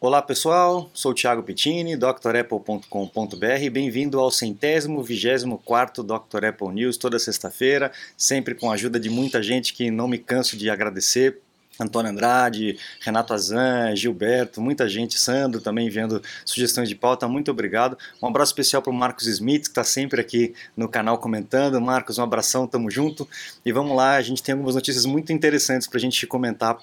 Olá pessoal, sou Thiago Pittini, drapple.com.br. Bem-vindo ao centésimo, vigésimo quarto Dr. Apple News, toda sexta-feira, sempre com a ajuda de muita gente que não me canso de agradecer. Antônio Andrade, Renato Azan, Gilberto, muita gente, Sandro também vendo sugestões de pauta, muito obrigado. Um abraço especial para o Marcos Smith, que está sempre aqui no canal comentando. Marcos, um abração, tamo junto. E vamos lá, a gente tem algumas notícias muito interessantes para a gente comentar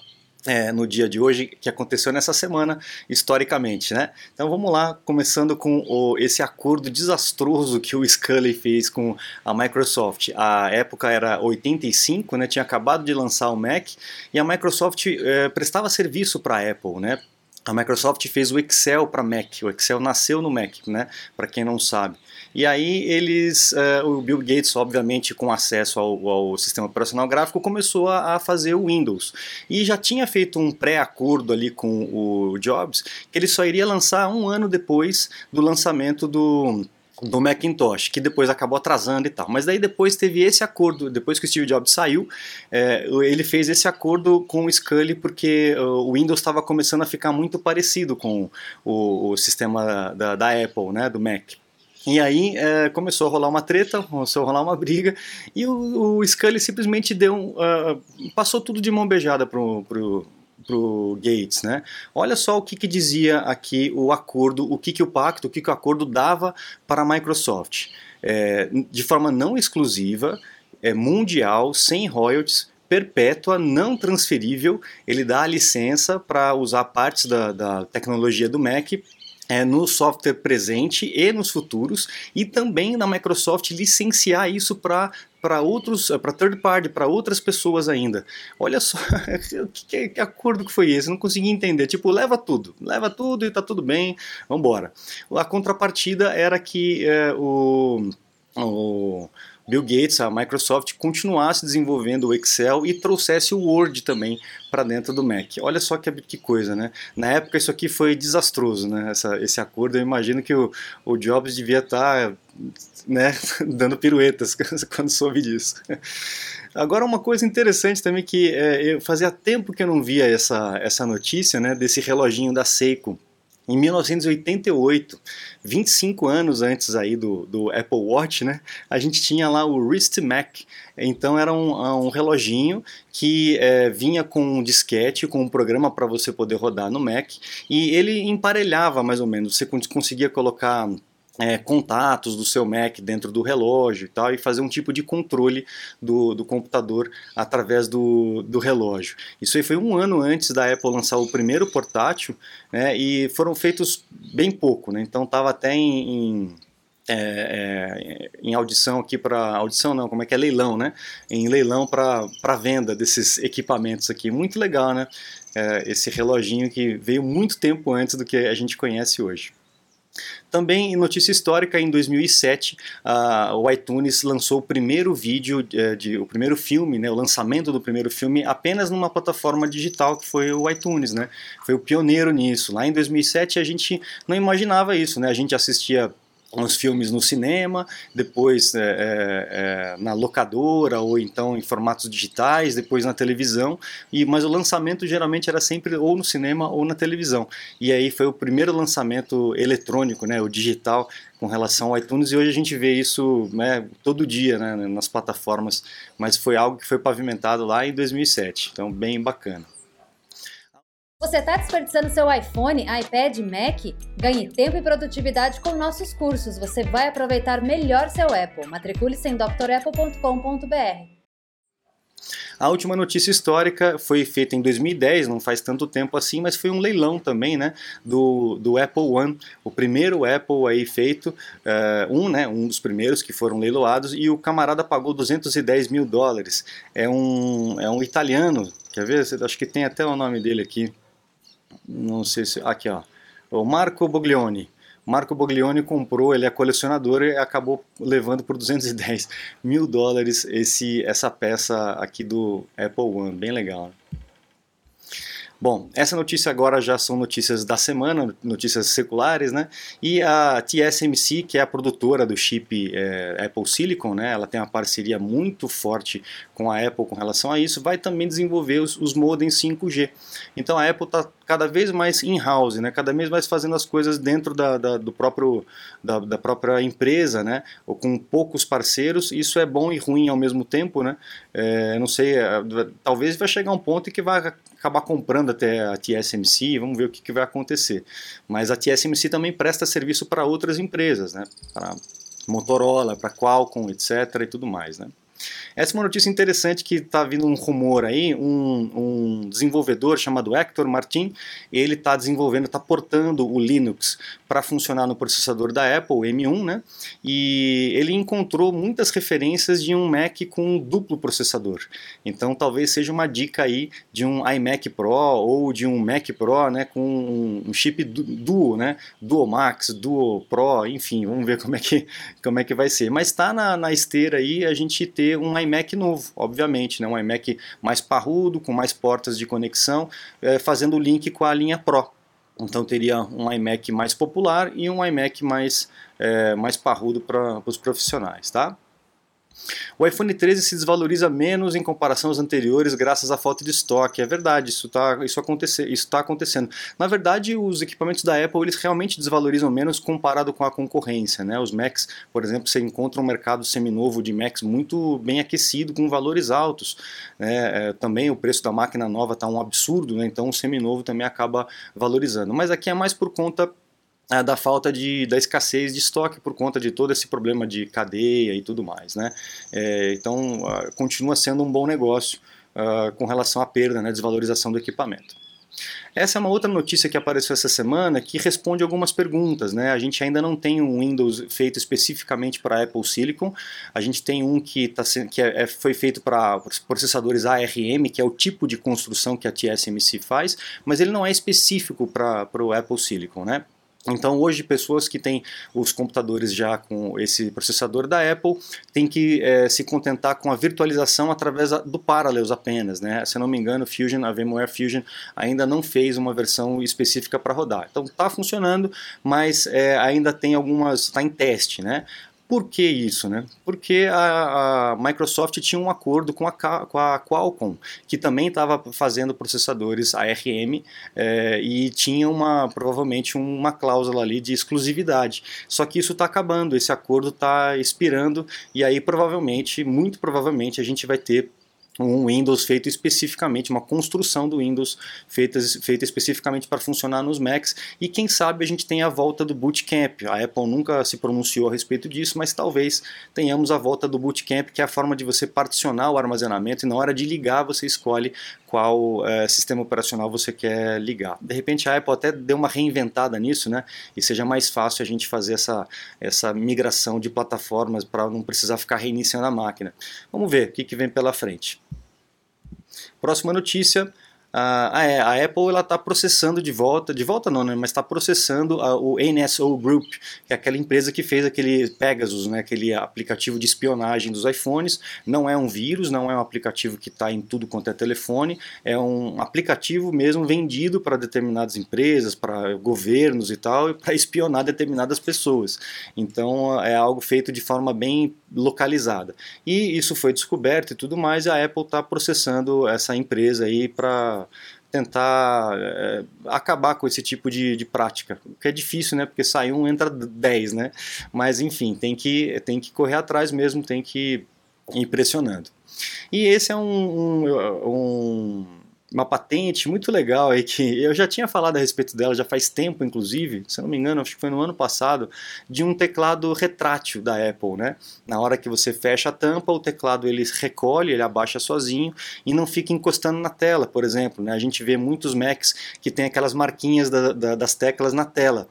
é, no dia de hoje que aconteceu nessa semana historicamente, né? Então vamos lá, começando com o, esse acordo desastroso que o Scully fez com a Microsoft. A época era 85, né? Tinha acabado de lançar o Mac e a Microsoft é, prestava serviço para a Apple, né? A Microsoft fez o Excel para Mac. O Excel nasceu no Mac, né? Para quem não sabe. E aí eles, uh, o Bill Gates, obviamente, com acesso ao, ao sistema operacional gráfico, começou a, a, fazer o Windows. E já tinha feito um pré-acordo ali com o Jobs, que ele só iria lançar um ano depois do lançamento do do Macintosh, que depois acabou atrasando e tal. Mas daí depois teve esse acordo, depois que o Steve Jobs saiu, é, ele fez esse acordo com o Scully porque o Windows estava começando a ficar muito parecido com o, o sistema da, da, Apple, né, do Mac. E aí é, começou a rolar uma treta, começou a rolar uma briga, e o, o Scully simplesmente deu uh, passou tudo de mão beijada pro, pro para o Gates, né? Olha só o que, que, dizia aqui o acordo, o que, que o pacto, o que, que o acordo dava para a Microsoft. É, de forma não exclusiva, é, mundial, sem royalties, perpétua, não transferível, ele dá a licença para usar partes da, da tecnologia do Mac é, no software presente e nos futuros, e também na Microsoft licenciar isso para para outros, para third party, para outras pessoas ainda. Olha só, que, que, acordo que foi esse? Não consegui entender. Tipo, leva tudo, leva tudo e tá tudo bem, vamos embora. A contrapartida era que é, o, o Bill Gates, a Microsoft, continuasse desenvolvendo o Excel e trouxesse o Word também para dentro do Mac. Olha só que, que, coisa, né? Na época isso aqui foi desastroso, né? Essa, esse acordo, eu imagino que o, o Jobs devia estar tá, né, dando piruetas quando soube disso. Agora uma coisa interessante também que é, eu fazia tempo que eu não via essa, essa notícia, né, desse reloginho da Seiko em 1988, 25 anos antes aí do, do Apple Watch, né, a gente tinha lá o Wrist Mac. Então era um, um reloginho que é, vinha com um disquete, com um programa para você poder rodar no Mac, e ele emparelhava mais ou menos. Você conseguia colocar é, contatos do seu Mac dentro do relógio e tal, e fazer um tipo de controle do, do computador através do, do relógio. Isso aí foi um ano antes da Apple lançar o primeiro portátil, né, e foram feitos bem pouco, né, então estava até em, em é, é, em audição aqui para audição não, como é que é leilão, né? Em leilão para venda desses equipamentos aqui, muito legal, né? É, esse reloginho que veio muito tempo antes do que a gente conhece hoje. Também em notícia histórica, em 2007, uh, o iTunes lançou o primeiro vídeo, uh, de, o primeiro filme, né, o lançamento do primeiro filme apenas numa plataforma digital que foi o iTunes, né? Foi o pioneiro nisso. Lá em 2007 a gente não imaginava isso, né? A gente assistia os filmes no cinema, depois é, é, é, na locadora ou então em formatos digitais, depois na televisão, e mas o lançamento geralmente era sempre ou no cinema ou na televisão. E aí foi o primeiro lançamento eletrônico, né, o digital, com relação ao iTunes, e hoje a gente vê isso né, todo dia né, nas plataformas, mas foi algo que foi pavimentado lá em 2007, então bem bacana. Você está desperdiçando seu iPhone, iPad, Mac? Ganhe tempo e produtividade com nossos cursos. Você vai aproveitar melhor seu Apple. Matricule-se em drapple.com.br. A última notícia histórica foi feita em 2010, não faz tanto tempo assim, mas foi um leilão também, né, do, do Apple One, o primeiro Apple aí feito, uh, um, né, um dos primeiros que foram leiloados, e o camarada pagou 210 mil dólares. É um, é um italiano, quer ver? Acho que tem até o nome dele aqui não sei se. Aqui, ó. O Marco Boglione. Marco Boglione comprou, ele é colecionador e acabou levando por 210 mil dólares esse, essa peça aqui do Apple One, bem legal. Bom, essa notícia agora já são notícias da semana, notícias seculares, né? E a TSMC, que é a produtora do chip é, Apple Silicon, né? Ela tem uma parceria muito forte com a Apple com relação a isso, vai também desenvolver os, os modems 5G. Então a Apple está cada vez mais in-house, né? Cada vez mais fazendo as coisas dentro da, da do próprio, da, da, própria empresa, né? Ou com poucos parceiros. Isso é bom e ruim ao mesmo tempo, né? É, não sei, é, talvez vai chegar um ponto em que vai acabar comprando até a TSMC, vamos ver o que, que vai acontecer. Mas a TSMC também presta serviço para outras empresas, né? Para Motorola, para Qualcomm, etc. e tudo mais, né? Essa é uma notícia interessante que está vindo um rumor aí, um, um desenvolvedor chamado Hector Martin, ele está desenvolvendo, está portando o Linux para funcionar no processador da Apple, M1, né? E ele encontrou muitas referências de um Mac com um duplo processador. Então talvez seja uma dica aí de um iMac Pro ou de um Mac Pro, né, com um chip duo, né? Duo Max, Duo Pro, enfim, vamos ver como é que como é que vai ser. Mas está na, na esteira aí a gente ter um iMac novo, obviamente, né? um iMac mais parrudo, com mais portas de conexão, é, fazendo o link com a linha Pro. Então teria um iMac mais popular e um iMac mais, é, mais parrudo para os profissionais, tá? O iPhone 13 se desvaloriza menos em comparação aos anteriores graças à falta de estoque. É verdade, isso está isso isso tá acontecendo. Na verdade, os equipamentos da Apple eles realmente desvalorizam menos comparado com a concorrência. Né? Os Macs, por exemplo, você encontra um mercado seminovo de Macs muito bem aquecido, com valores altos. Né? É, também o preço da máquina nova está um absurdo, né? então o seminovo também acaba valorizando. Mas aqui é mais por conta da falta de, da escassez de estoque por conta de todo esse problema de cadeia e tudo mais, né? É, então uh, continua sendo um bom negócio uh, com relação à perda, né, desvalorização do equipamento. Essa é uma outra notícia que apareceu essa semana que responde algumas perguntas. Né? A gente ainda não tem um Windows feito especificamente para Apple Silicon. A gente tem um que, tá, que é, é, foi feito para processadores ARM, que é o tipo de construção que a TSMC faz, mas ele não é específico para o Apple Silicon. Né? Então hoje pessoas que têm os computadores já com esse processador da Apple têm que é, se contentar com a virtualização através do Parallels apenas, né? Se não me engano, Fusion, a VMware Fusion ainda não fez uma versão específica para rodar. Então está funcionando, mas é, ainda tem algumas, está em teste, né? Por que isso? Né? Porque a, a Microsoft tinha um acordo com a, com a Qualcomm, que também estava fazendo processadores ARM é, e tinha uma, provavelmente uma cláusula ali de exclusividade. Só que isso está acabando, esse acordo está expirando e aí provavelmente, muito provavelmente, a gente vai ter um Windows feito especificamente, uma construção do Windows feita, feita especificamente para funcionar nos Macs e quem sabe a gente tenha a volta do Bootcamp. A Apple nunca se pronunciou a respeito disso, mas talvez tenhamos a volta do Bootcamp, que é a forma de você particionar o armazenamento e na hora de ligar você escolhe qual é, sistema operacional você quer ligar. De repente a Apple até deu uma reinventada nisso, né? E seja mais fácil a gente fazer essa, essa migração de plataformas para não precisar ficar reiniciando a máquina. Vamos ver o que, que vem pela frente. Próxima notícia ah, ah, é, a Apple ela está processando de volta, de volta não, né, mas está processando a, o NSO Group, que é aquela empresa que fez aquele Pegasus, né, aquele aplicativo de espionagem dos iPhones. Não é um vírus, não é um aplicativo que está em tudo quanto é telefone, é um aplicativo mesmo vendido para determinadas empresas, para governos e tal, para espionar determinadas pessoas. Então é algo feito de forma bem localizada. E isso foi descoberto e tudo mais, e a Apple está processando essa empresa aí para tentar é, acabar com esse tipo de, de prática, que é difícil, né? Porque sai um, entra 10, né? Mas enfim, tem que, tem que correr atrás mesmo, tem que ir impressionando. E esse é um, um, um uma patente muito legal aí que eu já tinha falado a respeito dela já faz tempo, inclusive, se eu não me engano, acho que foi no ano passado, de um teclado retrátil da Apple, né? Na hora que você fecha a tampa, o teclado ele recolhe, ele abaixa sozinho e não fica encostando na tela, por exemplo, né? A gente vê muitos Macs que tem aquelas marquinhas da, da, das teclas na tela.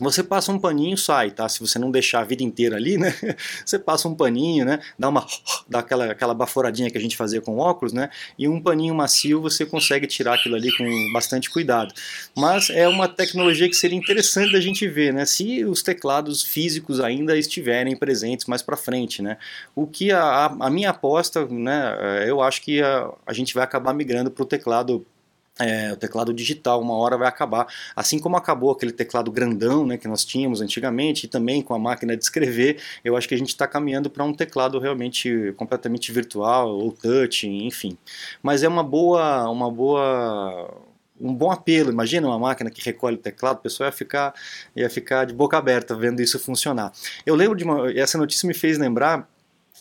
Você passa um paninho, sai, tá? Se você não deixar a vida inteira ali, né? Você passa um paninho, né? Dá uma dá aquela aquela baforadinha que a gente fazia com óculos, né? E um paninho macio você consegue tirar aquilo ali com bastante cuidado. Mas é uma tecnologia que seria interessante da gente ver, né? Se os teclados físicos ainda estiverem presentes mais para frente, né? O que a, a minha aposta, né? Eu acho que a, a gente vai acabar migrando para o teclado é, o teclado digital, uma hora vai acabar. Assim como acabou aquele teclado grandão né, que nós tínhamos antigamente, e também com a máquina de escrever, eu acho que a gente está caminhando para um teclado realmente completamente virtual, ou touch, enfim. Mas é uma boa, uma boa um bom apelo. Imagina uma máquina que recolhe o teclado, o pessoal ia ficar, ia ficar de boca aberta vendo isso funcionar. Eu lembro de uma. Essa notícia me fez lembrar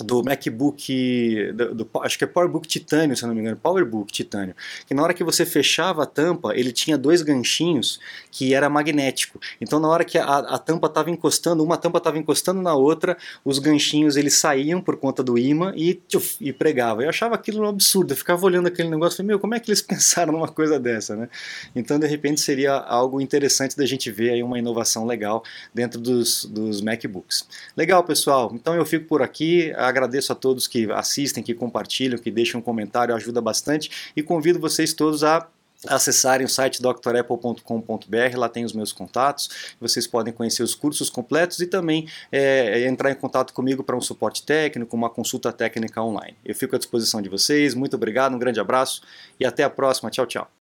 do MacBook, do, do, acho que é PowerBook Titânio, se não me engano, PowerBook Titânio, que na hora que você fechava a tampa, ele tinha dois ganchinhos que era magnético. Então na hora que a, a tampa estava encostando, uma tampa estava encostando na outra, os ganchinhos eles saíam por conta do imã e, tchuf, e pregava. Eu achava aquilo um absurdo, eu ficava olhando aquele negócio e falei, meu, como é que eles pensaram numa coisa dessa, né? Então de repente seria algo interessante da gente ver aí uma inovação legal dentro dos, dos MacBooks. Legal, pessoal. Então eu fico por aqui agradeço a todos que assistem, que compartilham, que deixam um comentário, ajuda bastante e convido vocês todos a acessarem o site drapple.com.br, lá tem os meus contatos, vocês podem conhecer os cursos completos e também é, entrar em contato comigo para um suporte técnico, uma consulta técnica online. Eu fico à disposição de vocês, muito obrigado, um grande abraço e até a próxima, tchau, tchau.